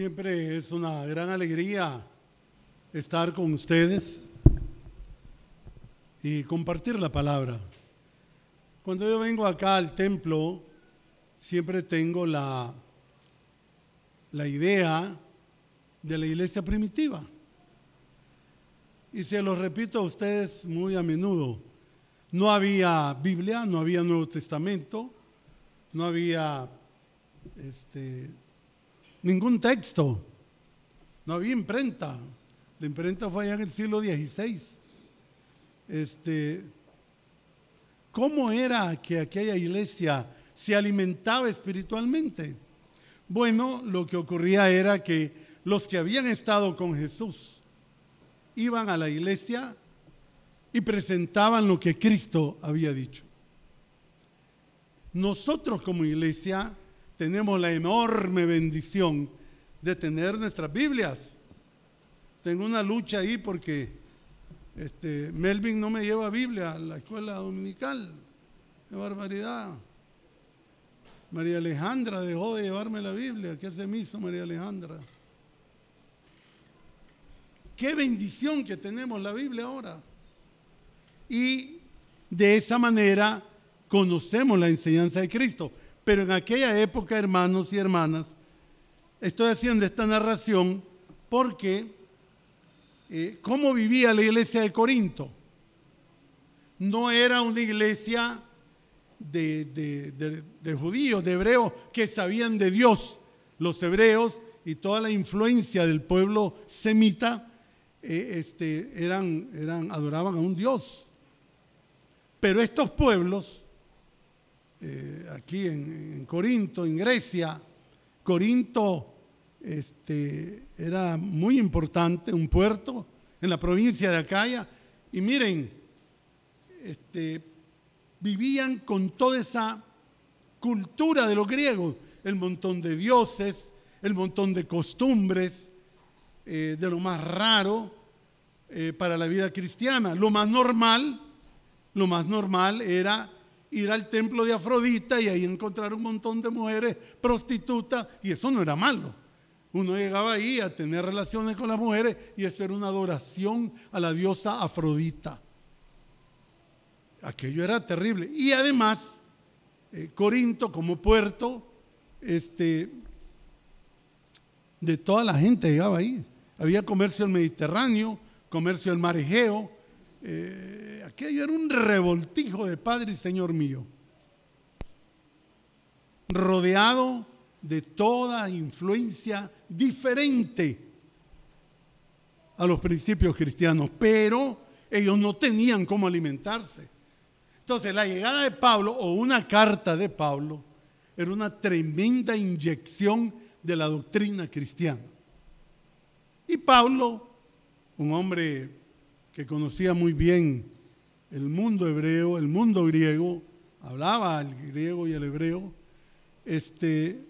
Siempre es una gran alegría estar con ustedes y compartir la palabra. Cuando yo vengo acá al templo, siempre tengo la, la idea de la iglesia primitiva. Y se lo repito a ustedes muy a menudo. No había Biblia, no había Nuevo Testamento, no había este, ningún texto, no había imprenta. La imprenta fue allá en el siglo XVI. Este, ¿Cómo era que aquella iglesia se alimentaba espiritualmente? Bueno, lo que ocurría era que los que habían estado con Jesús iban a la iglesia y presentaban lo que Cristo había dicho. Nosotros como iglesia tenemos la enorme bendición de tener nuestras Biblias. Tengo una lucha ahí porque este, Melvin no me lleva Biblia a la escuela dominical. Qué barbaridad. María Alejandra dejó de llevarme la Biblia. ¿Qué se me hizo María Alejandra? Qué bendición que tenemos la Biblia ahora. Y de esa manera conocemos la enseñanza de Cristo. Pero en aquella época, hermanos y hermanas, estoy haciendo esta narración porque eh, cómo vivía la iglesia de Corinto. No era una iglesia de, judíos, de hebreos que sabían de Dios. Los hebreos y toda la influencia del pueblo semita eh, este, eran, eran, adoraban a un Dios. Pero estos pueblos, eh, aquí en, Corinto, en Grecia, Corinto este, era muy importante, un puerto en la provincia de Acaya. Y miren, este, vivían con toda esa cultura de los griegos, el montón de dioses, el montón de costumbres, eh, de lo más raro eh, para la vida cristiana. Lo más normal, lo más normal era ir al templo de Afrodita y ahí encontrar un montón de mujeres prostitutas y eso no era malo. Uno llegaba ahí a tener relaciones con las mujeres y eso era una adoración a la diosa Afrodita. Aquello era terrible. Y además, eh, Corinto como puerto, este, de toda la gente llegaba ahí. Había comercio del Mediterráneo, comercio del mar Egeo. Eh, aquello era un revoltijo de Padre y Señor mío. Rodeado de toda influencia diferente a los principios cristianos, pero ellos no tenían cómo alimentarse. Entonces la llegada de Pablo o una carta de Pablo era una tremenda inyección de la doctrina cristiana. Y Pablo, un hombre que conocía muy bien el mundo hebreo, el mundo griego, hablaba el griego y el hebreo, este,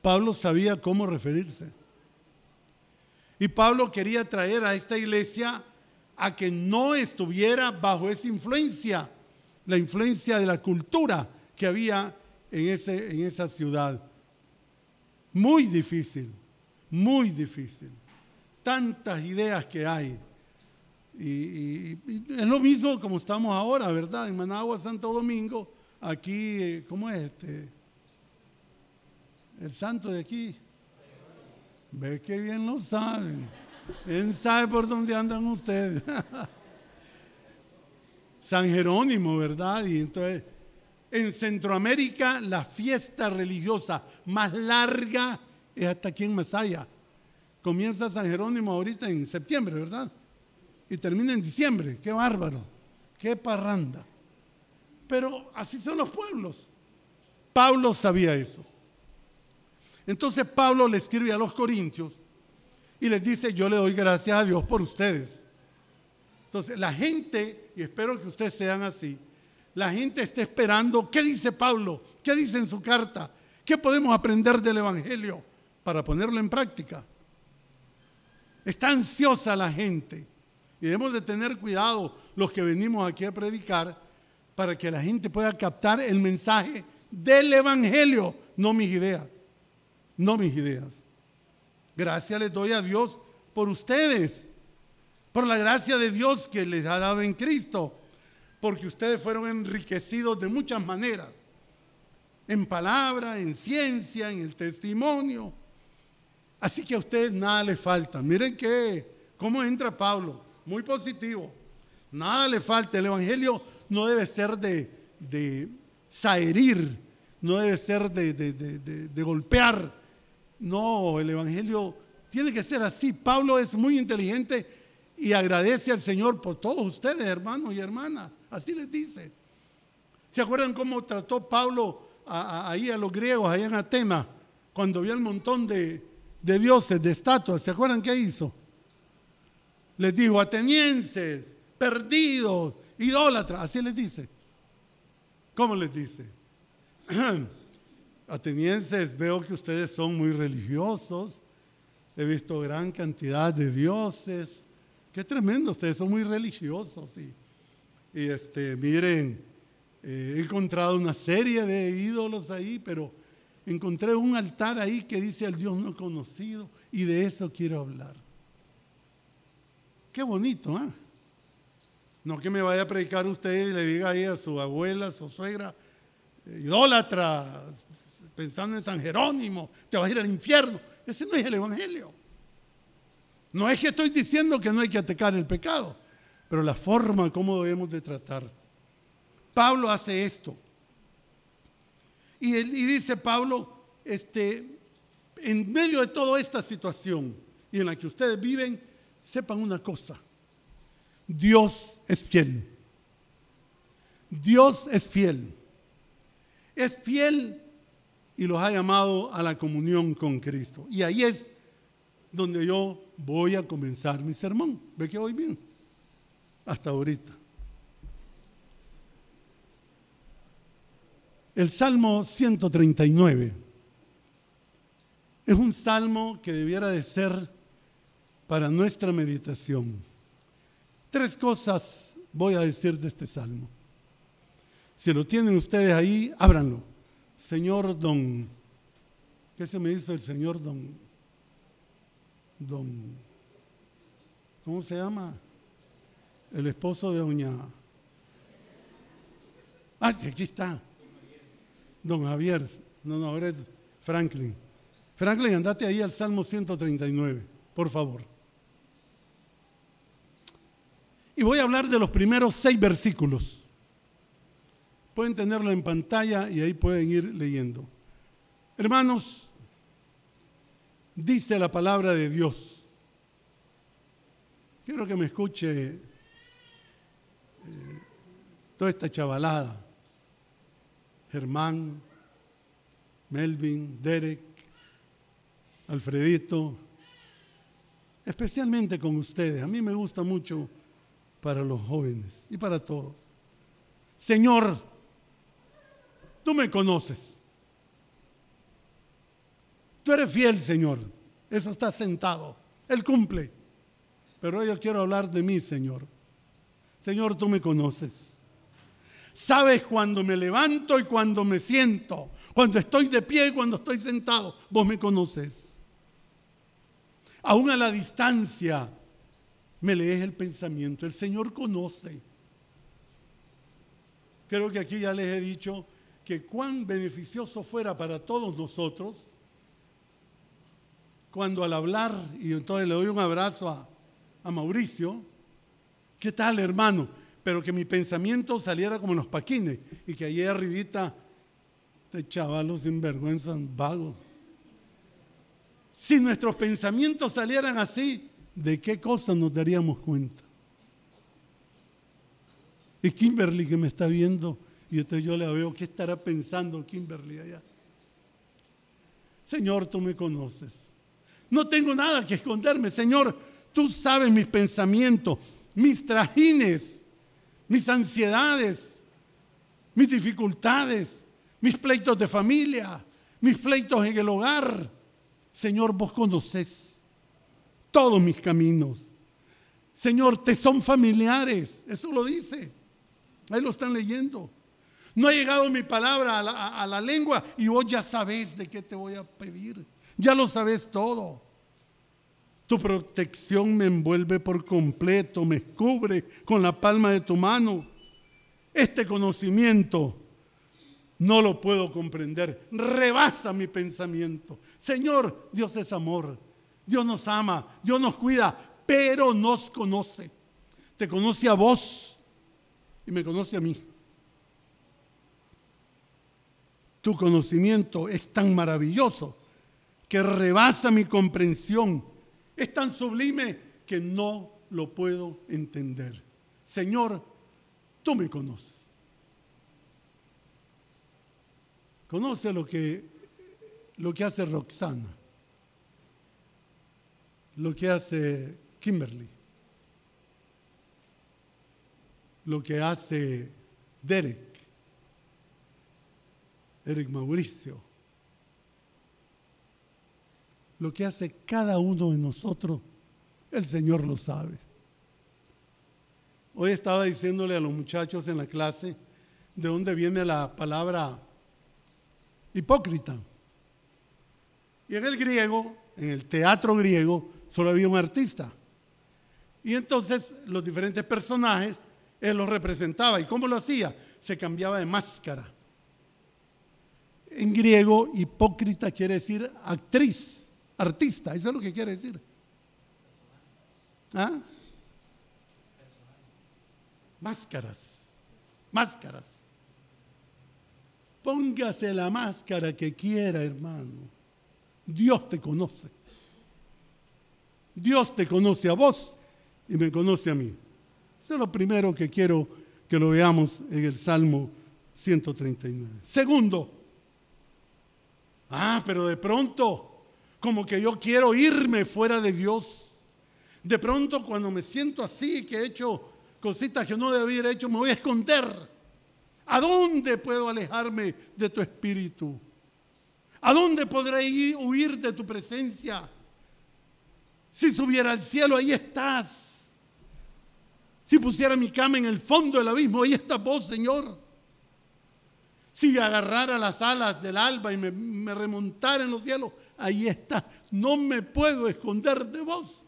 Pablo sabía cómo referirse. Y Pablo quería traer a esta iglesia a que no estuviera bajo esa influencia, la influencia de la cultura que había en, ese, en esa ciudad. Muy difícil, muy difícil. Tantas ideas que hay. Y, es lo mismo como estamos ahora, ¿verdad? En Managua, Santo Domingo, aquí, eh, ¿cómo es este? El santo de aquí. Ve que bien lo saben. Él sabe por dónde andan ustedes. San Jerónimo, ¿verdad? Y entonces, en Centroamérica, la fiesta religiosa más larga es hasta aquí en Masaya. Comienza San Jerónimo ahorita en septiembre, ¿verdad? Y termina en diciembre. Qué bárbaro. Qué parranda. Pero así son los pueblos. Pablo sabía eso. Entonces Pablo le escribe a los corintios y les dice, yo le doy gracias a Dios por ustedes. Entonces la gente, y espero que ustedes sean así, la gente está esperando, ¿qué dice Pablo? ¿Qué dice en su carta? ¿Qué podemos aprender del Evangelio para ponerlo en práctica? Está ansiosa la gente y debemos de tener cuidado los que venimos aquí a predicar para que la gente pueda captar el mensaje del Evangelio, no mis ideas no mis ideas. Gracias les doy a Dios por ustedes, por la gracia de Dios que les ha dado en Cristo, porque ustedes fueron enriquecidos de muchas maneras, en palabra, en ciencia, en el testimonio. Así que a ustedes nada les falta. Miren que, cómo entra Pablo, muy positivo. Nada le falta. El Evangelio no debe ser de, de saherir, no debe ser de, de golpear. No, el Evangelio tiene que ser así. Pablo es muy inteligente y agradece al Señor por todos ustedes, hermanos y hermanas. Así les dice. ¿Se acuerdan cómo trató Pablo ahí a los griegos, allá en Atenas, cuando vio el montón de, de dioses, de estatuas? ¿Se acuerdan qué hizo? Les dijo, atenienses, perdidos, idólatras, así les dice. ¿Cómo les dice? Atenienses, veo que ustedes son muy religiosos, he visto gran cantidad de dioses, qué tremendo, ustedes son muy religiosos. Y, este, miren, eh, he encontrado una serie de ídolos ahí, pero encontré un altar ahí que dice al Dios no conocido y de eso quiero hablar. Qué bonito, ¿ah? No que me vaya a predicar usted y le diga ahí a su abuela, a su suegra, eh, idólatra, pensando en San Jerónimo, te vas a ir al infierno. Ese no es el Evangelio. No es que estoy diciendo que no hay que atacar el pecado, pero la forma como debemos de tratar. Pablo hace esto. Y, y dice Pablo, este, en medio de toda esta situación y en la que ustedes viven, sepan una cosa Dios es fiel. Dios es fiel. Es fiel y los ha llamado a la comunión con Cristo. Y ahí es donde yo voy a comenzar mi sermón. ¿Ve que voy bien? Hasta ahorita. El Salmo 139 es un salmo que debiera de ser para nuestra meditación. Tres cosas voy a decir de este salmo. Si lo tienen ustedes ahí, ábranlo. Señor Don, ¿qué se me hizo el Señor Don? Don, ¿cómo se llama? El esposo de Doña. Ah, aquí está. Don Javier. No, no, ahora es Franklin. Franklin, andate ahí al Salmo 139, por favor. Y voy a hablar de los primeros seis versículos. Pueden tenerlo en pantalla y ahí pueden ir leyendo. Hermanos, dice la palabra de Dios. Quiero que me escuche eh, toda esta chavalada. Germán, Melvin, Derek, Alfredito, especialmente con ustedes. A mí me gusta mucho para los jóvenes y para todos. Señor, tú me conoces. Tú eres fiel, Señor. Eso está sentado. Él cumple. Pero yo quiero hablar de mí, Señor. Señor, tú me conoces. Sabes cuando me levanto y cuando me siento. Cuando estoy de pie y cuando estoy sentado. Vos me conoces. Aún a la distancia me lees el pensamiento. El Señor conoce. Creo que aquí ya les he dicho que cuán beneficioso fuera para todos nosotros cuando al hablar, y entonces le doy un abrazo a, Mauricio, ¿qué tal hermano? Pero que mi pensamiento saliera como los paquines y que allí arribita, este chavalos sinvergüenza, vagos. Si nuestros pensamientos salieran así, ¿de qué cosas nos daríamos cuenta? Y Kimberly que me está viendo, y entonces yo le veo, ¿qué estará pensando Kimberly allá? Señor, tú me conoces. No tengo nada que esconderme, Señor. Tú sabes mis pensamientos, mis trajines, mis ansiedades, mis dificultades, mis pleitos de familia, mis pleitos en el hogar. Señor, vos conoces todos mis caminos. Señor, te son familiares. Eso lo dice. Ahí lo están leyendo. No ha llegado mi palabra a la, lengua y vos ya sabés de qué te voy a pedir. Ya lo sabes todo. Tu protección me envuelve por completo, me cubre con la palma de tu mano. Este conocimiento no lo puedo comprender. Rebasa mi pensamiento. Señor, Dios es amor. Dios nos ama, Dios nos cuida, pero nos conoce. Te conoce a vos y me conoce a mí. Tu conocimiento es tan maravilloso que rebasa mi comprensión. Es tan sublime que no lo puedo entender. Señor, tú me conoces. Conoce lo que, lo que hace Roxana, lo que hace Kimberly, lo que hace Derek, Eric Mauricio, lo que hace cada uno de nosotros, el Señor lo sabe. Hoy estaba diciéndole a los muchachos en la clase de dónde viene la palabra hipócrita. Y en el griego, en el teatro griego, solo había un artista. Y entonces los diferentes personajes, él los representaba. ¿Y cómo lo hacía? Se cambiaba de máscara. En griego, hipócrita quiere decir actriz, artista, eso es lo que quiere decir. ¿Ah? Máscaras, máscaras. Póngase la máscara que quiera, hermano. Dios te conoce. Dios te conoce a vos y me conoce a mí. Eso es lo primero que quiero que lo veamos en el Salmo 139. Segundo, ah, pero de pronto, como que yo quiero irme fuera de Dios. De pronto cuando me siento así, que he hecho cositas que no debía haber hecho, me voy a esconder. ¿A dónde puedo alejarme de tu espíritu? ¿A dónde podré huir de tu presencia? Si subiera al cielo, ahí estás. Si pusiera mi cama en el fondo del abismo, ahí estás vos, Señor. Si agarrara las alas del alba y me, remontara en los cielos, ahí está. No me puedo esconder de vos.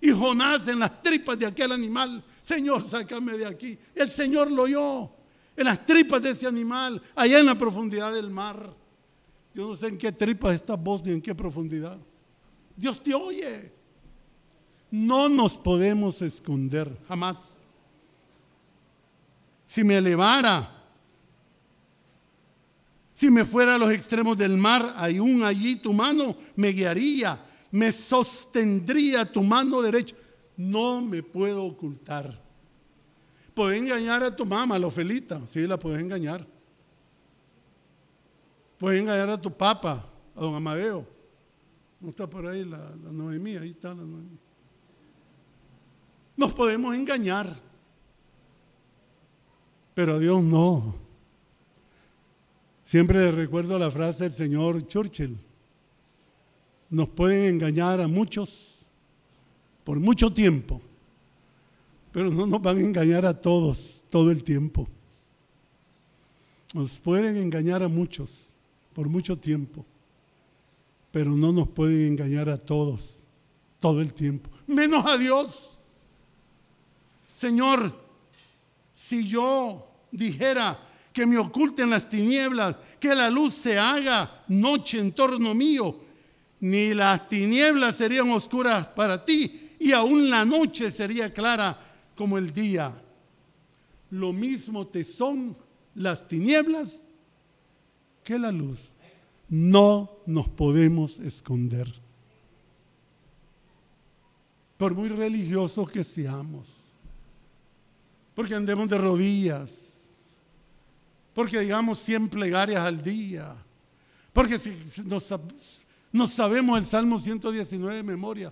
Y Jonás en las tripas de aquel animal, Señor, sácame de aquí. El Señor lo oyó en las tripas de ese animal, allá en la profundidad del mar. Yo no sé en qué tripas está vos ni en qué profundidad. Dios te oye. No nos podemos esconder, jamás. Si me elevara, si me fuera a los extremos del mar, aún allí tu mano me guiaría, me sostendría tu mano derecha. No me puedo ocultar. Puedes engañar a tu mamá, la Ofelita, sí, la puedes engañar. Puedes engañar a tu papá, a don Amadeo. No está por ahí la, la Noemí, ahí está la Noemí. Nos podemos engañar, pero a Dios no. Siempre recuerdo la frase del señor Churchill. Nos pueden engañar a muchos por mucho tiempo pero no nos van a engañar a todos todo el tiempo. Nos pueden engañar a muchos por mucho tiempo, pero no nos pueden engañar a todos todo el tiempo, menos a Dios. Señor, si yo dijera que me oculten las tinieblas, que la luz se haga noche en torno mío, ni las tinieblas serían oscuras para ti, y aún la noche sería clara como el día. Lo mismo te son las tinieblas que la luz. No nos podemos esconder. Por muy religiosos que seamos. Porque andemos de rodillas. Porque digamos 100 plegarias al día. Porque si no sabemos el Salmo 119 de memoria.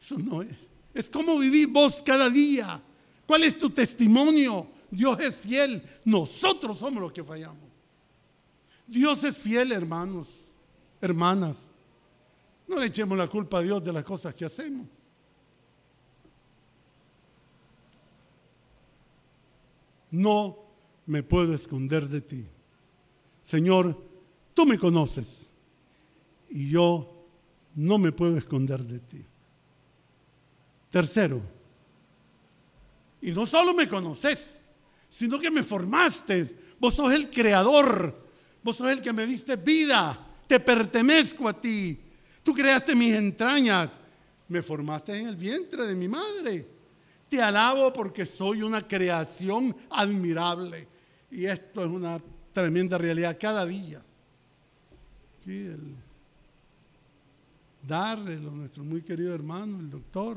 Eso no es. Es como vivís vos cada día. ¿Cuál es tu testimonio? Dios es fiel. Nosotros somos los que fallamos. Dios es fiel, hermanos, hermanas. No le echemos la culpa a Dios de las cosas que hacemos. No me puedo esconder de ti. Señor, tú me conoces y yo no me puedo esconder de ti. Tercero, y no solo me conoces, sino que me formaste. Vos sos el creador, vos sos el que me diste vida, te pertenezco a ti. Tú creaste mis entrañas, me formaste en el vientre de mi madre. Te alabo porque soy una creación admirable. Y esto es una tremenda realidad cada día. Aquí el Darrell, nuestro muy querido hermano, el doctor,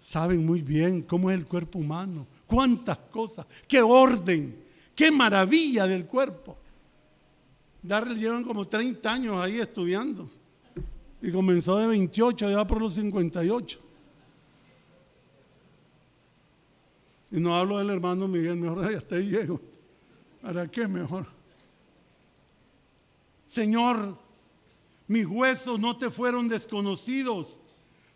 saben muy bien cómo es el cuerpo humano, cuántas cosas, qué orden, qué maravilla del cuerpo. Darrell llevan como 30 años ahí estudiando y comenzó de 28, ya por los 58. Y no hablo del hermano Miguel, mejor hasta ahí llego. ¿Para qué mejor? Señor, mis huesos no te fueron desconocidos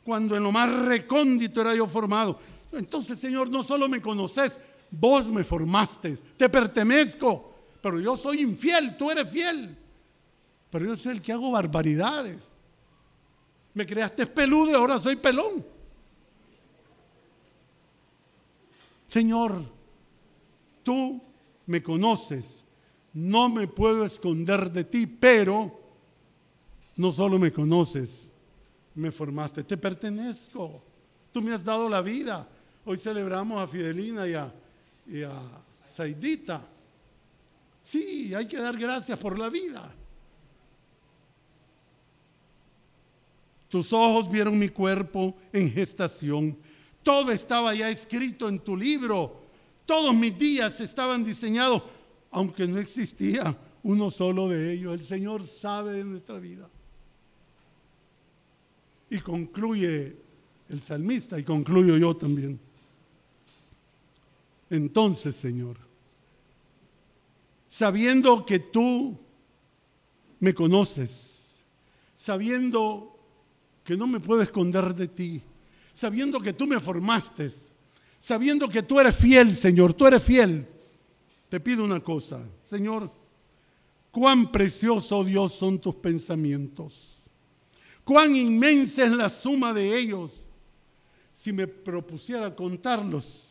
cuando en lo más recóndito era yo formado. Entonces, Señor, no solo me conoces, vos me formaste, te pertenezco, pero yo soy infiel, tú eres fiel. Pero yo soy el que hago barbaridades. Me creaste peludo y ahora soy pelón. Señor, tú me conoces, no me puedo esconder de ti, pero no solo me conoces, me formaste, te pertenezco, tú me has dado la vida. Hoy celebramos a Fidelina y a, y a Saidita. Sí, hay que dar gracias por la vida. Tus ojos vieron mi cuerpo en gestación. Todo estaba ya escrito en tu libro. Todos mis días estaban diseñados, aunque no existía uno solo de ellos. El Señor sabe de nuestra vida. Y concluye el salmista y concluyo yo también. Entonces, Señor, sabiendo que tú me conoces, sabiendo que no me puedo esconder de ti, sabiendo que tú me formaste, sabiendo que tú eres fiel, Señor, tú eres fiel, te pido una cosa, Señor, cuán precioso, Dios, son tus pensamientos cuán inmensa es la suma de ellos. Si me propusiera contarlos,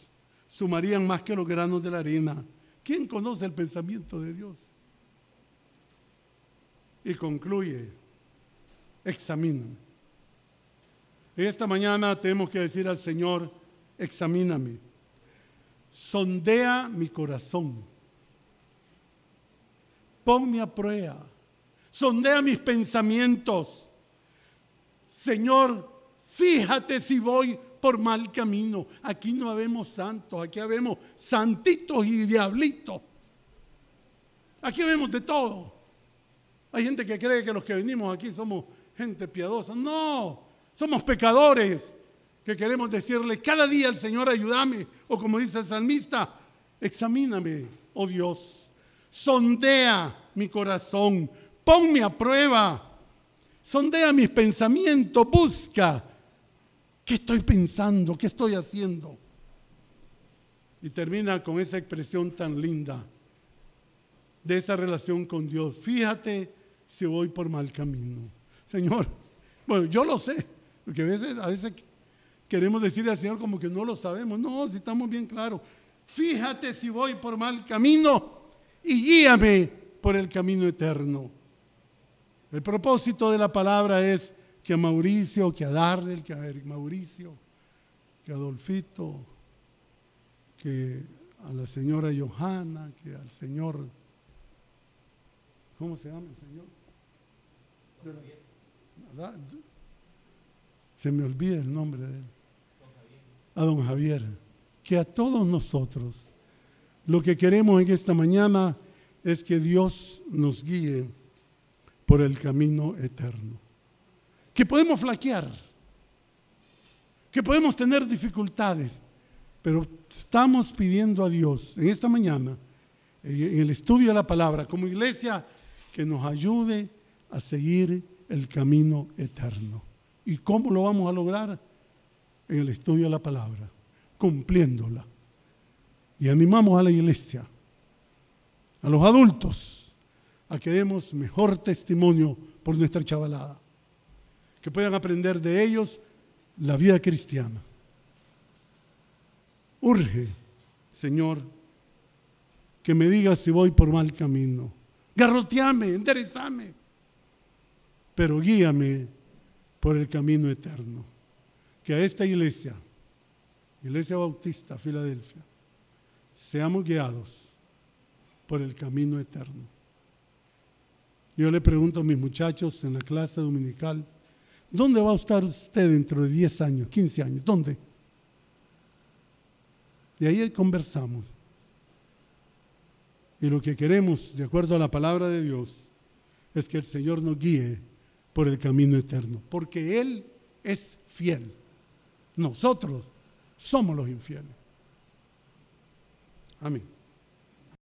sumarían más que los granos de la arena. ¿Quién conoce el pensamiento de Dios? Y concluye, examíname. Esta mañana tenemos que decir al Señor, examíname. Sondea mi corazón. Ponme a prueba. Sondea mis pensamientos Señor, fíjate si voy por mal camino. Aquí no habemos santos, aquí habemos santitos y diablitos. Aquí vemos de todo. Hay gente que cree que los que venimos aquí somos gente piadosa. No, somos pecadores que queremos decirle cada día al Señor, ayúdame. O como dice el salmista, examíname, oh Dios. Sondea mi corazón, ponme a prueba sondea mis pensamientos, busca qué estoy pensando, qué estoy haciendo. Y termina con esa expresión tan linda de esa relación con Dios. Fíjate si voy por mal camino. Señor, bueno, yo lo sé, porque a veces, a veces queremos decirle al Señor como que no lo sabemos. No, si estamos bien claros. Fíjate si voy por mal camino y guíame por el camino eterno. El propósito de la palabra es que a Mauricio, que a Darrell, que a Eric Mauricio, que a Adolfito, que a la señora Johanna, que al señor, ¿cómo se llama el señor? Se me olvida el nombre de él. A don Javier. Que a todos nosotros lo que queremos en esta mañana es que Dios nos guíe por el camino eterno. Que podemos flaquear, que podemos tener dificultades, pero estamos pidiendo a Dios en esta mañana, en el estudio de la palabra, como iglesia, que nos ayude a seguir el camino eterno. ¿Y cómo lo vamos a lograr? En el estudio de la palabra, cumpliéndola. Y animamos a la iglesia, a los adultos, a que demos mejor testimonio por nuestra chavalada. Que puedan aprender de ellos la vida cristiana. Urge, Señor, que me digas si voy por mal camino. Garroteame, enderezame, pero guíame por el camino eterno. Que a esta iglesia, Iglesia Bautista, Filadelfia, seamos guiados por el camino eterno. Yo le pregunto a mis muchachos en la clase dominical, ¿dónde va a estar usted dentro de 10 años, 15 años? ¿Dónde? Y ahí conversamos. Y lo que queremos, de acuerdo a la palabra de Dios, es que el Señor nos guíe por el camino eterno, porque Él es fiel. Nosotros somos los infieles. Amén.